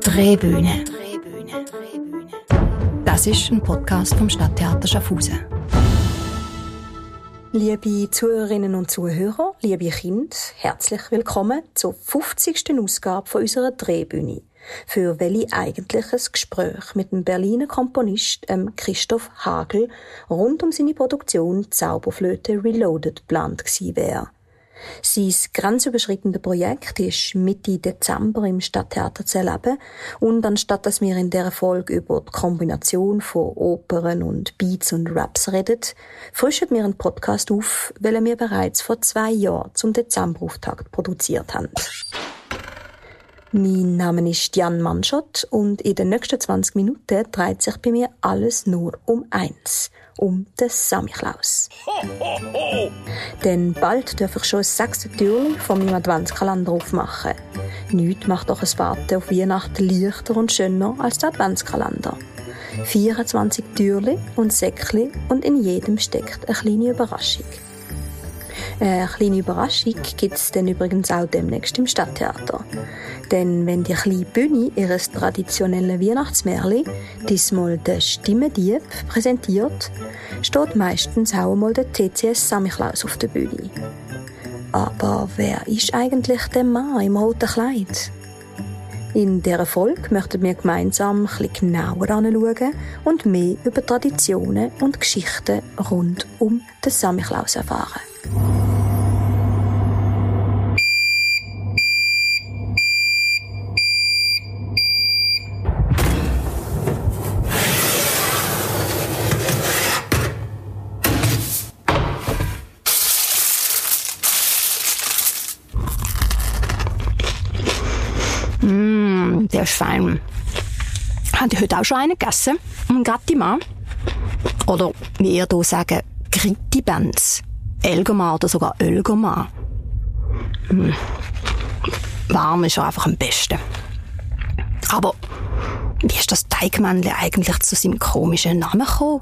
Drehbühne. Das ist ein Podcast vom Stadttheater Schaffhausen. Liebe Zuhörerinnen und Zuhörer, liebe Kinder, herzlich willkommen zur 50. Ausgabe von unserer Drehbühne, für welche eigentlich ein Gespräch mit dem Berliner Komponist ähm, Christoph Hagel rund um seine Produktion Zauberflöte Reloaded geplant gewesen wäre. Sein grenzüberschreitende Projekt ist Mitte Dezember im Stadttheater zu erleben und anstatt dass wir in der Folge über die Kombination von Opern und Beats und Raps reden, frischen wir einen Podcast auf, welchen wir bereits vor zwei Jahren zum Dezemberauftakt produziert haben. Mein Name ist Jan Manschott und in den nächsten 20 Minuten dreht sich bei mir alles nur um eins – um den Samichlaus. Denn bald darf ich schon das sechste Türchen von meinem Adventskalender aufmachen. Nichts macht doch ein Warten auf Weihnachten leichter und schöner als der Adventskalender. 24 Türchen und Säckchen und in jedem steckt eine kleine Überraschung. Eine kleine Überraschung gibt es dann übrigens auch demnächst im Stadttheater. Denn wenn die kleine Bühne ihres traditionellen Weihnachtsmärli diesmal den Stimmendieb präsentiert, steht meistens auch einmal der TCS Samichlaus auf der Bühne. Aber wer ist eigentlich der Mann im roten Kleid? In dieser Folge möchten wir gemeinsam ein bisschen genauer anschauen und mehr über Traditionen und Geschichten rund um den Samichlaus erfahren. der ist fein. Habt ihr heute auch schon einen gegessen? Ein Gattimann? Oder wie ihr hier sagen, Gritti-Benz. Elgoman oder sogar Ölgoman. Hm. Warm ist ja einfach am besten. Aber wie ist das Teigmännchen eigentlich zu seinem komischen Namen gekommen?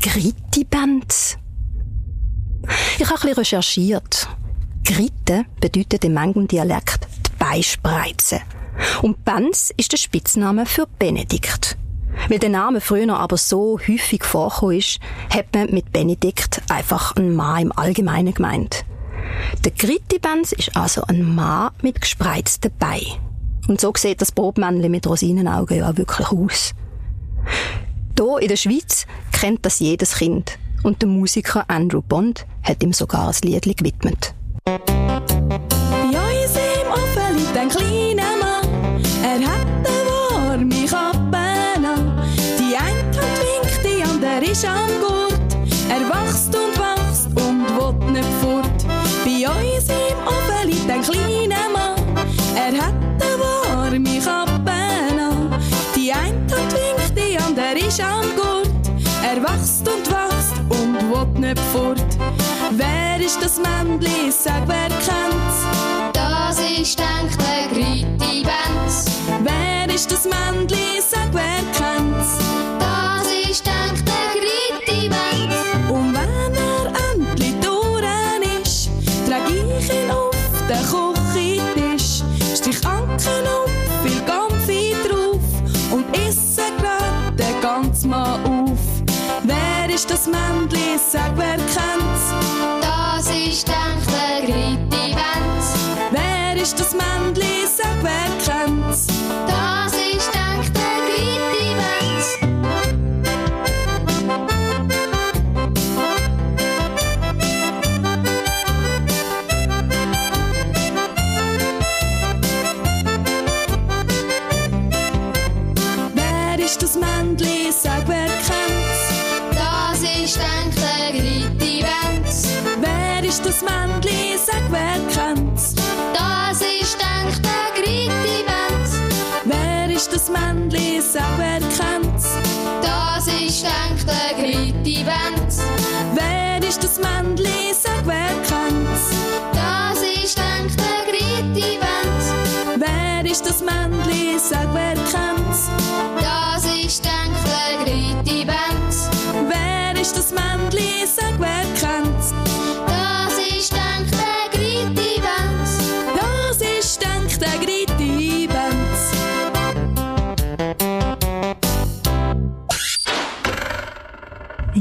Gritti-Benz? Ich habe ein recherchiert. Gritte bedeutet im manchen Dialekt die Beispreize. Und Benz ist der Spitzname für Benedikt. Weil der Name früher aber so häufig vorgekommen ist, hat man mit Benedikt einfach einen Mann im Allgemeinen gemeint. Der Gritti Benz ist also ein Mann mit gespreizten Beinen. Und so sieht das Bobmännchen mit Rosinenaugen ja wirklich aus. Hier in der Schweiz kennt das jedes Kind. Und der Musiker Andrew Bond hat ihm sogar ein Lied gewidmet. Bei uns im Ofen liegt ein ist am Gurt. Er wächst und wächst und will nicht fort. Bei uns im Ofen liegt ein kleiner Mann, er hat eine warme Kappe an. Die eine Hand winkt, die andere ist am Gurt. Er wächst und wächst und will nicht fort. Wer ist das Männli? Sag, wer kennt's? Das ist denk der Gritti Benz. Wer ist das Männli? Sag, wer kennt's? Das ist denk der Gritti Benz. Wer ist das Männli? Das Männli? Sag, wer kennt's? Das ist denk der Gritti Benz. Wer ist das Männli? Sag, wer kennt's? Das ist denk der Gritti Benz. Wer ist das Männli? Sag, wer kennt's? Das ist denk der Gritti Benz. Wer ist das Männli? Sag, wer kennt's? Das ist denk der Gritti Benz. Wer ist das Männli? Sag, wer kennt's?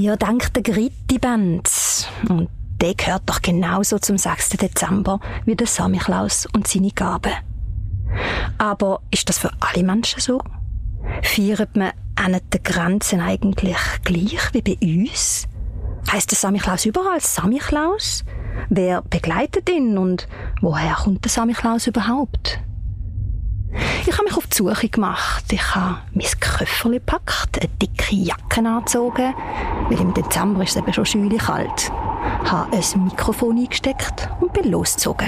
Ja, dank der Gritti-Band. Und der gehört doch genauso zum 6. Dezember wie der Samichlaus und seine Gaben. Aber ist das für alle Menschen so? Feiert man an den Grenzen eigentlich gleich wie bei uns? Heißt der Samichlaus überall Samichlaus? Wer begleitet ihn und woher kommt der Samichlaus überhaupt? Ich habe mich auf die Suche gemacht. Ich habe mein Köfferli gepackt, eine dicke Jacke angezogen, weil im Dezember ist es eben schon schön kalt. Habe ein Mikrofon eingesteckt und bin losgezogen.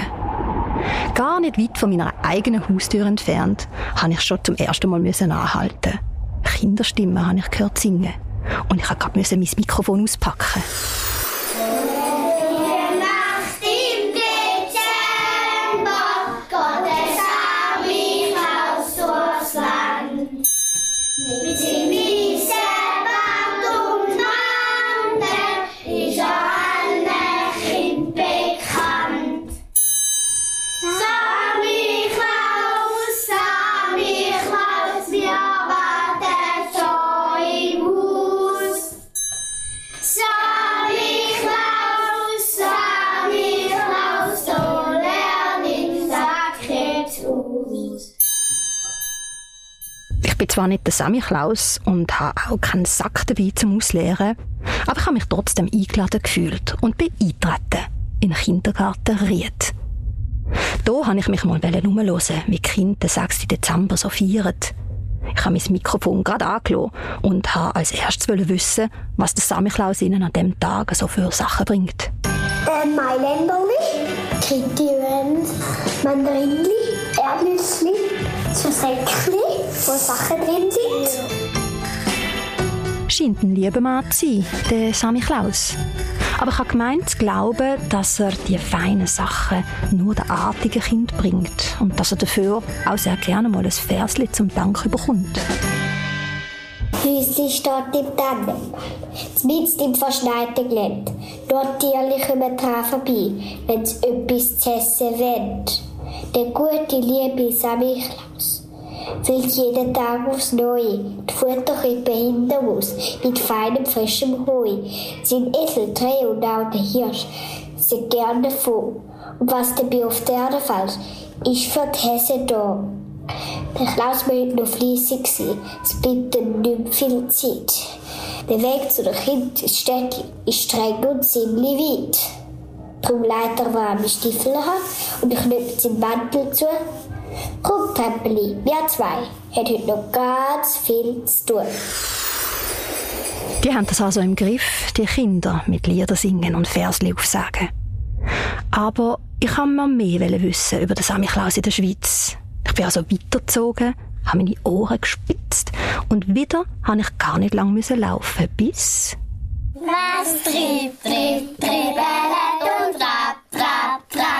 Gar nicht weit von meiner eigenen Haustür entfernt, habe ich schon zum ersten Mal anhalten. Kinderstimmen habe ich gehört singen. Und ich habe gerade mein Mikrofon auspacken. Zwar nicht der Samichlaus und habe auch keinen Sack dabei zum Ausleeren, aber ich habe mich trotzdem eingeladen gefühlt und bin eingetreten in den Kindergarten Ried. Da habe ich mich mal umhören, wie Kinder den 6. Dezember so feiern. Ich habe mein Mikrofon gerade angelassen und habe als erstes wissen, was der Samichlaus ihnen an dem Tag so für Sachen bringt. Ähm, Mailänderli, Krittiwen, Mandarinli, Erdnüssli, Säckli, wo Sachen drin sind. scheint ein lieber Mann zu sein, der Samichlaus. Aber ich habe gemeint zu glauben, dass er die feinen Sachen nur den artigen Kind bringt und dass er dafür auch sehr gerne mal ein Versli zum Dank überkommt. Häusli steht im Tannenwald, mitten im verschneiten Gelände. Dort Tierli kommen dran vorbei, wenn sie etwas zu essen wollen. Der gute, liebe Samichlaus will jeden Tag aufs Neue die Futterrippe hinter uns mit feinem, frischem Heu. Sein Esel, Dreh und auch der Hirsch sind gern davon. Und was dabei auf der Erde fällt, ist für die Hesse da. Der Klaus heute noch fleissig. sein. Es bleibt ihm nicht viel Zeit. Der Weg zu den Kindern ist streng und ziemlich weit. Darum leitet er warme Stiefel an und knüpft seinen Mantel zu. Komm, Treppeli, wir zwei heute noch ganz viel zu tun. Die haben das also im Griff, die Kinder mit Lieder singen und Versli aufsagen. Aber ich wollte mir mehr wissen über den Samichlaus in der Schweiz. Ich bin also weitergezogen, habe meine Ohren gespitzt und wieder habe ich gar nicht lang müssen laufen, bis... Was trieb, trieb, triebelet und trab, trab, trabele,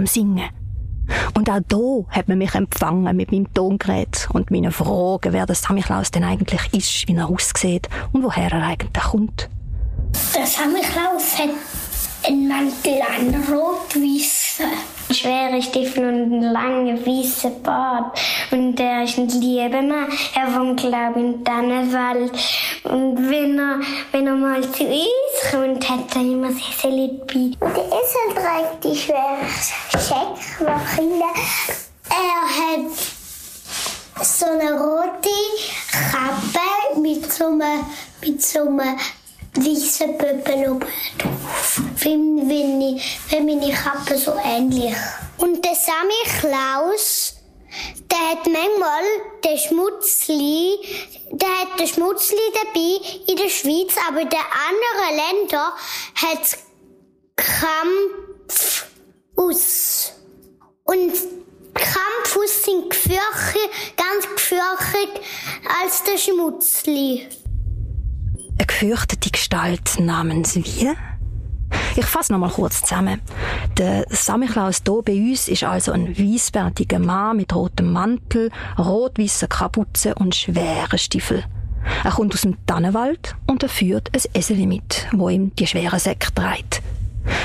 am Singen. Und auch da hat man mich empfangen mit meinem Tongerät und meinen Fragen, wer der Samichlaus denn eigentlich ist, wie er aussieht und woher er eigentlich kommt. Der Samichlaus hat einen Mantel an, rot-weißen. schwere Stiefel und einen langen weißen Bart. Und er ist ein lieber Mann. Er wohnt, glaube ich, in Dannenwald. Und wenn er, wenn er mal zu uns kommt, hat er immer sehr lieb bei. Der Esel trägt die schwere Scheckmaschine. Er hat so eine rote Kappe mit so einem, mit so einem weißen Pöppel oben drauf. Wie, meine Kappe so ähnlich. Und der Samichlaus, der hat manchmal den Schmutzli, der hat den Schmutzli dabei in der Schweiz, aber in den anderen Ländern hat Krampf aus. Und Krampus sind gefürchtet, ganz gefürchtet als der Schmutzli. Gefürchtete Gestalt namens wie? Ich fasse noch mal kurz zusammen. Der Samichlaus hier bei uns ist also ein weißbärtiger Mann mit rotem Mantel, rot-weißer Kapuze und schweren Stiefeln. Er kommt aus dem Tannenwald und er führt ein Esel mit, wo ihm die schweren Säcke trägt.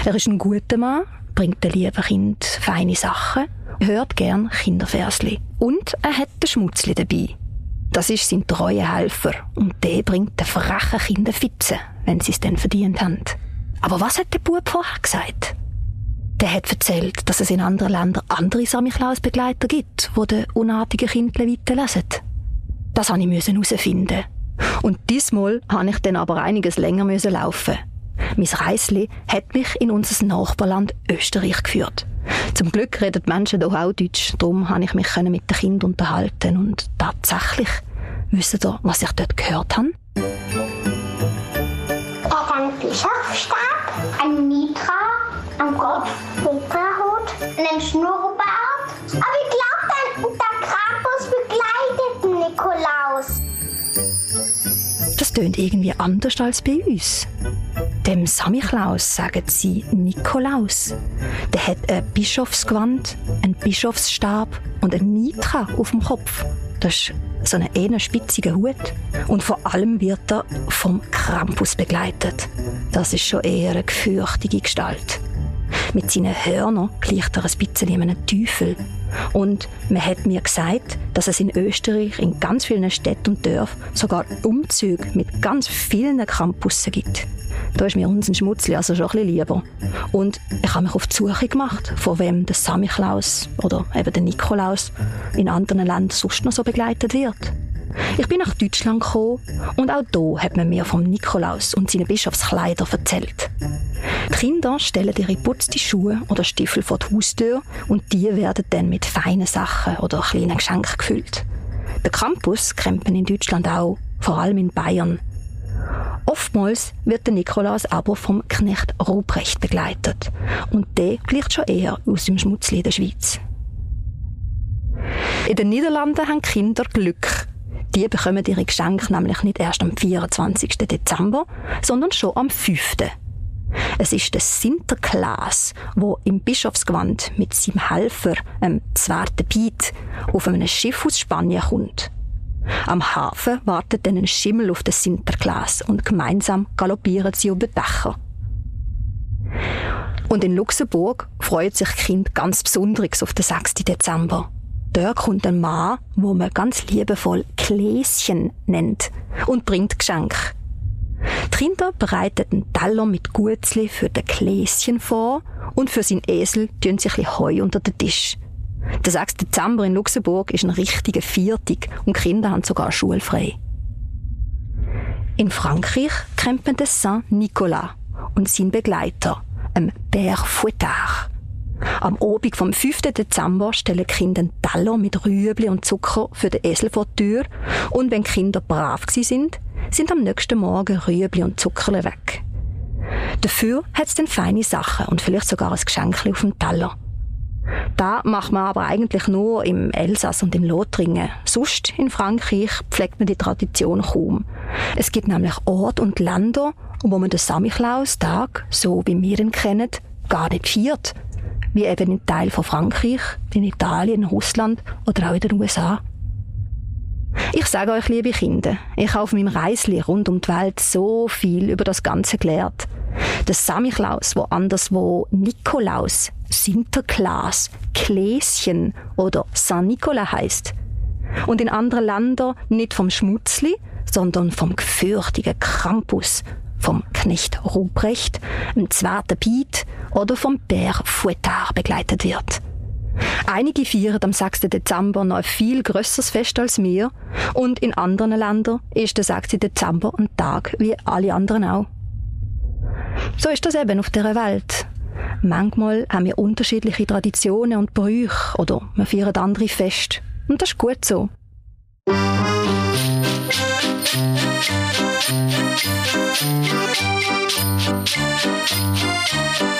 Er ist ein guter Mann, bringt den lieben Kind feine Sachen, hört gern Kinderversli und er hat den Schmutzli dabei. Das ist sein treuer Helfer und der bringt den frechen Kindern Fitze, wenn sie es denn verdient haben. Aber was hat der Bub vorher gesagt? Der hat erzählt, dass es in anderen Ländern andere Samichlaus-Begleiter gibt, wo den unartigen Kindern weiterlesen. Das musste ich herausfinden. Und diesmal habe ich dann aber einiges länger laufen. Mein Reisli hat mich in unser Nachbarland Österreich geführt. Zum Glück reden die Menschen hier auch Deutsch, darum konnte ich mich mit den Kindern unterhalten und tatsächlich, wisst ihr, was ich dort gehört habe? Er hat einen Bischofsstab, ein Mitra am Kopf, Petrahut, einen Schnurrbart. Aber ich glaube, der Krampus begleitet den Nikolaus. Das tönt irgendwie anders als bei uns. Dem Samichlaus sagen sie Nikolaus. Der hat ein Bischofsgewand, einen Bischofsstab und ein Mitra auf dem Kopf. Das ist so ein eher spitziger Hut. Und vor allem wird er vom Krampus begleitet. Das ist schon eher eine gefürchtige Gestalt. Mit seinen Hörnern gleicht er ein bisschen einem Teufel. Und man hat mir gesagt, dass es in Österreich in ganz vielen Städten und Dörfern sogar Umzüge mit ganz vielen Krampussen gibt. Da ist mir unser Schmutzli also schon ein bisschen lieber. Und ich habe mich auf die Suche gemacht, von wem der Samichlaus oder eben der Nikolaus in anderen Ländern sonst noch so begleitet wird. Ich bin nach Deutschland gekommen und auch hier hat man mir vom Nikolaus und seinen Bischofskleider erzählt. Die Kinder stellen ihre putzte Schuhe oder Stiefel vor die Haustür und die werden dann mit feinen Sachen oder kleinen Geschenken gefüllt. Der Campus krempen in Deutschland auch, vor allem in Bayern. Oftmals wird der Nikolaus aber vom Knecht Ruprecht begleitet. Und der gleicht schon eher aus dem Schmutzli der Schweiz. In den Niederlanden haben Kinder Glück. Die bekommen ihre Geschenke nämlich nicht erst am 24. Dezember, sondern schon am 5. Es ist der Sinterklaas, wo im Bischofsgewand mit seinem Helfer, dem zweiten Piet, auf einem Schiff aus Spanien kommt. Am Hafen wartet dann ein Schimmel auf das Sinterklaas und gemeinsam galoppieren sie über Dächer. Und in Luxemburg freut sich Kind ganz besonders auf den 6. Dezember. Dort kommt ein Mann, wo man ganz liebevoll Gläschen nennt und bringt Geschenke. Die Kinder bereiten einen Teller mit Gutzli für den Gläschen vor und für seinen Esel tun sie ein Heu unter den Tisch. Der 6. Dezember in Luxemburg ist ein richtiger Viertag und Kinder haben sogar schulfrei. In Frankreich krempeln der Saint-Nicolas und sein Begleiter, ein Père Fouettard. Am Abend vom 5. Dezember stellen Kinder einen Teller mit Rüebli und Zucker für den Esel vor die Tür und wenn Kinder brav sind, sind am nächsten Morgen Rüebli und Zuckerle weg. Dafür hat es dann feine Sachen und vielleicht sogar ein Geschenk auf dem Teller. Da macht man aber eigentlich nur im Elsass und in Lothringen. Sonst in Frankreich pflegt man die Tradition kaum. Es gibt nämlich Orte und Länder, wo man den Samichlaus-Tag, so wie wir ihn kennen, gar nicht feiert. Wie eben in Teilen von Frankreich, in Italien, Russland oder auch in den USA. Ich sage euch, liebe Kinder, ich habe auf meinem Reisli rund um die Welt so viel über das Ganze gelernt. Der Samichlaus, wo anderswo Nikolaus, Sinterklaas, Kläschen oder Saint Nicolas heißt. Und in anderen Ländern nicht vom Schmutzli, sondern vom gefürchtigen Krampus, vom Knecht Ruprecht, dem zweiten Piet oder vom Père Fouettard begleitet wird. Einige feiern am 6. Dezember noch ein viel grösseres Fest als wir und in anderen Ländern ist der 6. Dezember ein Tag wie alle anderen auch. So ist das eben auf der Welt. Manchmal haben wir unterschiedliche Traditionen und Brüche oder wir feiern andere Feste. Und das ist gut so. Thank you.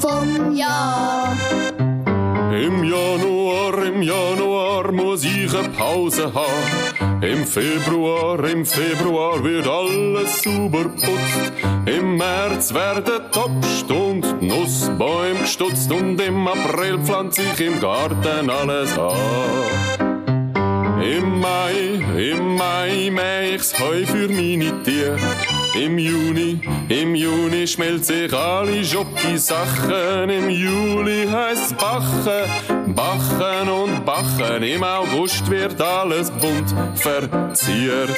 Vom Jahr. Im Januar, im Januar muss ich eine Pause haben. Im Februar, im Februar wird alles super putzt. Im März werden Obst und Nussbäume gestutzt und im April pflanze ich im Garten alles an. Im Mai, im Mai mäh ich's Heu für meine Tiere. Im Juni, im Juni schmelzt sich alle Schocki-Sachen. Im Juli heißt's Bachen, Bachen und Bachen. Im August wird alles bunt verziert.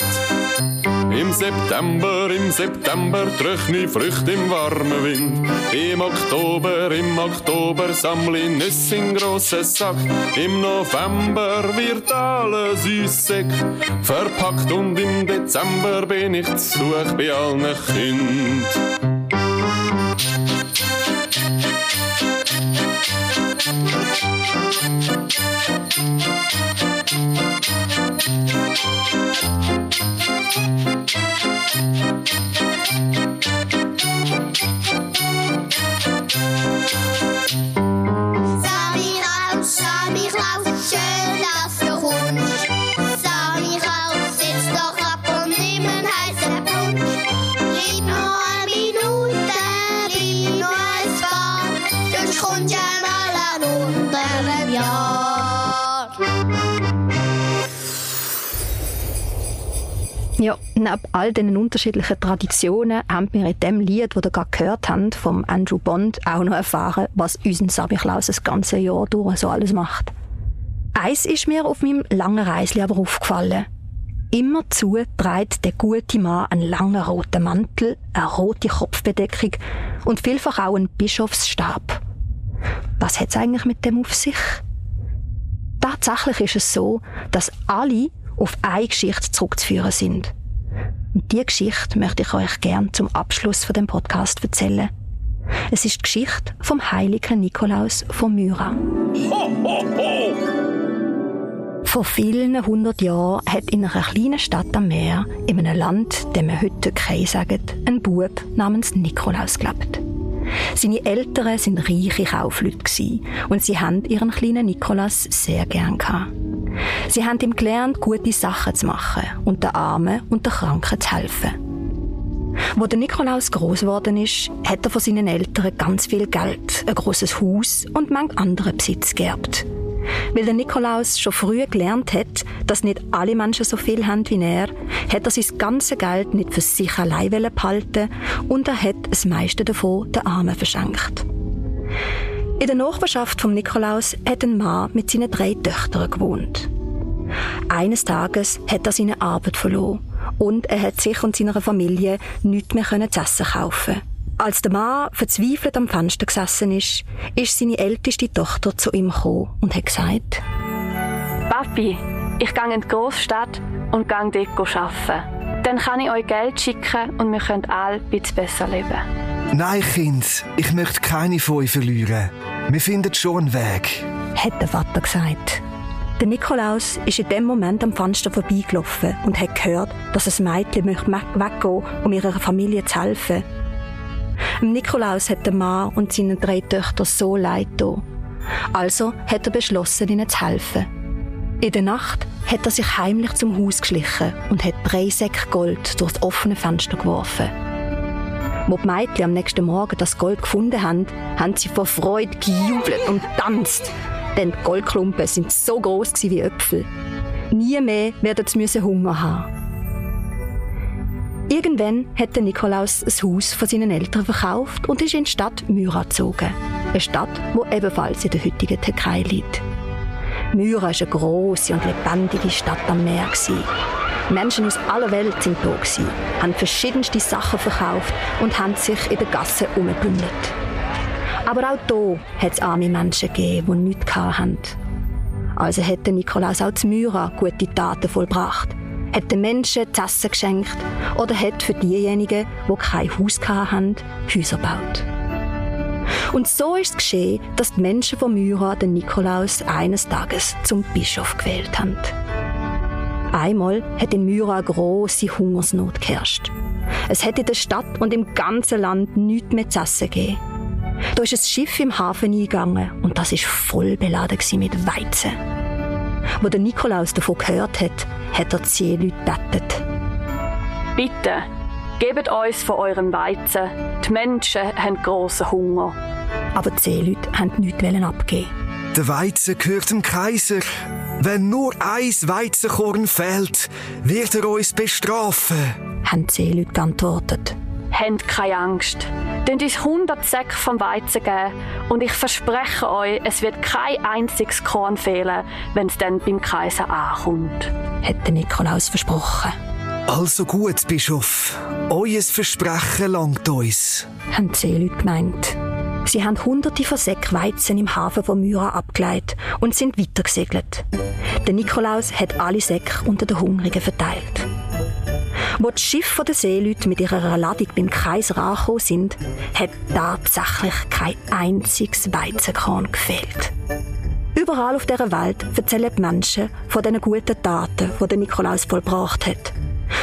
Im September, im September tröchne Früchte im warmen Wind. Im Oktober, im Oktober sammle Nüsse in grossen Sack. Im November wird alles Säck verpackt und im Dezember bin ich zu bei allen Kindern. Ja, neben all diesen unterschiedlichen Traditionen haben wir in dem Lied, das ihr gerade gehört habt, vom Andrew Bond, auch noch erfahren, was unseren Samichlaus das ganze Jahr durch so alles macht. Eins ist mir auf meinem langen Reisli aber aufgefallen. Immerzu trägt der gute Mann einen langen roten Mantel, eine rote Kopfbedeckung und vielfach auch einen Bischofsstab. Was hat's eigentlich mit dem auf sich? Tatsächlich ist es so, dass alle auf eine Geschichte zurückzuführen sind. Und diese Geschichte möchte ich euch gern zum Abschluss von dem Podcast erzählen. Es ist die Geschichte vom heiligen Nikolaus von Myra. Vor vielen hundert Jahren hat in einer kleinen Stadt am Meer, in einem Land, dem wir heute Türkei sagen, ein Bub namens Nikolaus gelebt. Seine Eltern sind reiche Kaufleute und sie haben ihren kleinen Nikolaus sehr gern. Sie haben ihm gelernt, gute Sachen zu machen und den Armen und den Kranken zu helfen. Wo der Nikolaus groß geworden ist, hat er von seinen Eltern ganz viel Geld, ein großes Haus und manch anderen Besitz geerbt. Weil der Nikolaus schon früh gelernt hat, dass nicht alle Menschen so viel haben wie er, hat er sein ganzes Geld nicht für sich allein behalten und er hat das meiste davon den Armen verschenkt. In der Nachbarschaft vom Nikolaus hat ein Mann mit seinen drei Töchtern gewohnt. Eines Tages hat er seine Arbeit verloren und er hat sich und seiner Familie nichts mehr zu essen kaufen. Als der Mann verzweifelt am Fenster gesessen ist, ist seine älteste Tochter zu ihm gekommen und hat gesagt, Papi, ich gehe in die Großstadt und gehe dort arbeiten. Dann kann ich euch Geld schicken und wir können alle ein bisschen besser leben. Nein, Kind, ich möchte keine von euch verlieren. Wir finden schon einen Weg. hat der Vater gesagt. Der Nikolaus ist in dem Moment am Fenster vorbeigelaufen und hat gehört, dass ein Mädchen möchte weggehen, um ihrer Familie zu helfen. Nikolaus hat der Mann und seine drei Töchter so leid getan. Also hat er beschlossen, ihnen zu helfen. In der Nacht hat er sich heimlich zum Haus geschlichen und hat drei Säcke Gold durch das offene Fenster geworfen. Wo die Mädchen am nächsten Morgen das Gold gefunden haben, haben sie vor Freude gejubelt und tanzt. Denn die Goldklumpen sind so groß wie Äpfel. Nie mehr werden sie Hunger haben. Irgendwann hat der Nikolaus das Haus von seinen Eltern verkauft und ist in die Stadt Myra gezogen. Eine Stadt, wo ebenfalls in der heutigen Türkei liegt. Myra war eine grosse und lebendige Stadt am Meer. Menschen aus aller Welt sind da, haben verschiedenste Sachen verkauft und haben sich in den Gassen umgebündelt. Aber auch hier hat es arme Menschen gegeben, die nichts hatten. Also hat der Nikolaus auch zu Myra gute Taten vollbracht, hat den Menschen zu essen geschenkt oder hat für diejenigen, die kein Haus hatten, Häuser gebaut. Und so ist es geschehen, dass die Menschen von Myra den Nikolaus eines Tages zum Bischof gewählt haben. Einmal hat in Myra eine grosse Hungersnot geherrscht. Es in der Stadt und im ganzen Land nichts mehr zu essen gegeben. Da ist ein Schiff im Hafen eingegangen und das ist voll beladen mit Weizen. Wo der Nikolaus davon gehört hat, hat er die Seeleute bettet. Bitte, gebt uns von eurem Weizen. Die Menschen haben grossen Hunger. Aber die Seeleute haben nichts abgeben. Der Weizen gehört dem Kaiser. Wenn nur ein Weizenkorn fehlt, wird er uns bestrafen, haben die Seeleute geantwortet. Habt keine Angst. Denn uns 100 Säcke vom Weizen geben und ich verspreche euch, es wird kein einziges Korn fehlen, wenn es dann beim Kaiser ankommt. Hat der Nikolaus versprochen. Also gut, Bischof. Euer Versprechen langt uns. Haben die Seeleute gemeint. Sie haben hunderte von Säcken Weizen im Hafen von Myra abgeleitet und sind weitergesegelt. Der Nikolaus hat alle Säcke unter den Hungrigen verteilt. Wo die Schiffe der Seeleute mit ihrer Ladung beim Kaiser angekommen sind, hat tatsächlich kein einziges Weizenkorn gefehlt. Überall auf dieser Welt erzählen die Menschen von diesen guten Taten, die der Nikolaus vollbracht hat.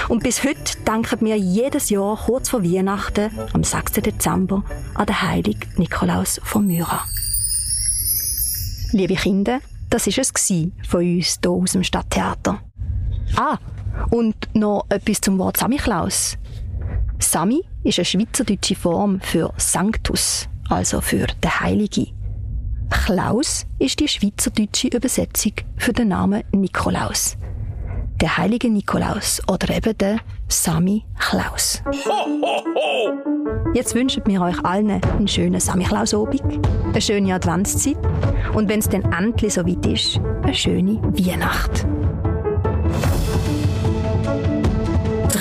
Und bis heute denken wir jedes Jahr kurz vor Weihnachten, am 6. Dezember, an den heiligen Nikolaus von Myra. Liebe Kinder, das war es von uns hier aus dem Stadttheater. Ah, und noch etwas zum Wort Samichlaus. Sami ist eine schweizerdeutsche Form für Sanctus, also für den Heilige. Klaus ist die schweizerdeutsche Übersetzung für den Namen Nikolaus der heilige Nikolaus oder eben der Sami Klaus. Jetzt wünschen wir euch allen einen schönen Sami Klaus Obig, eine schöne Adventszeit und wenn es dann endlich so weit ist, eine schöne Weihnacht.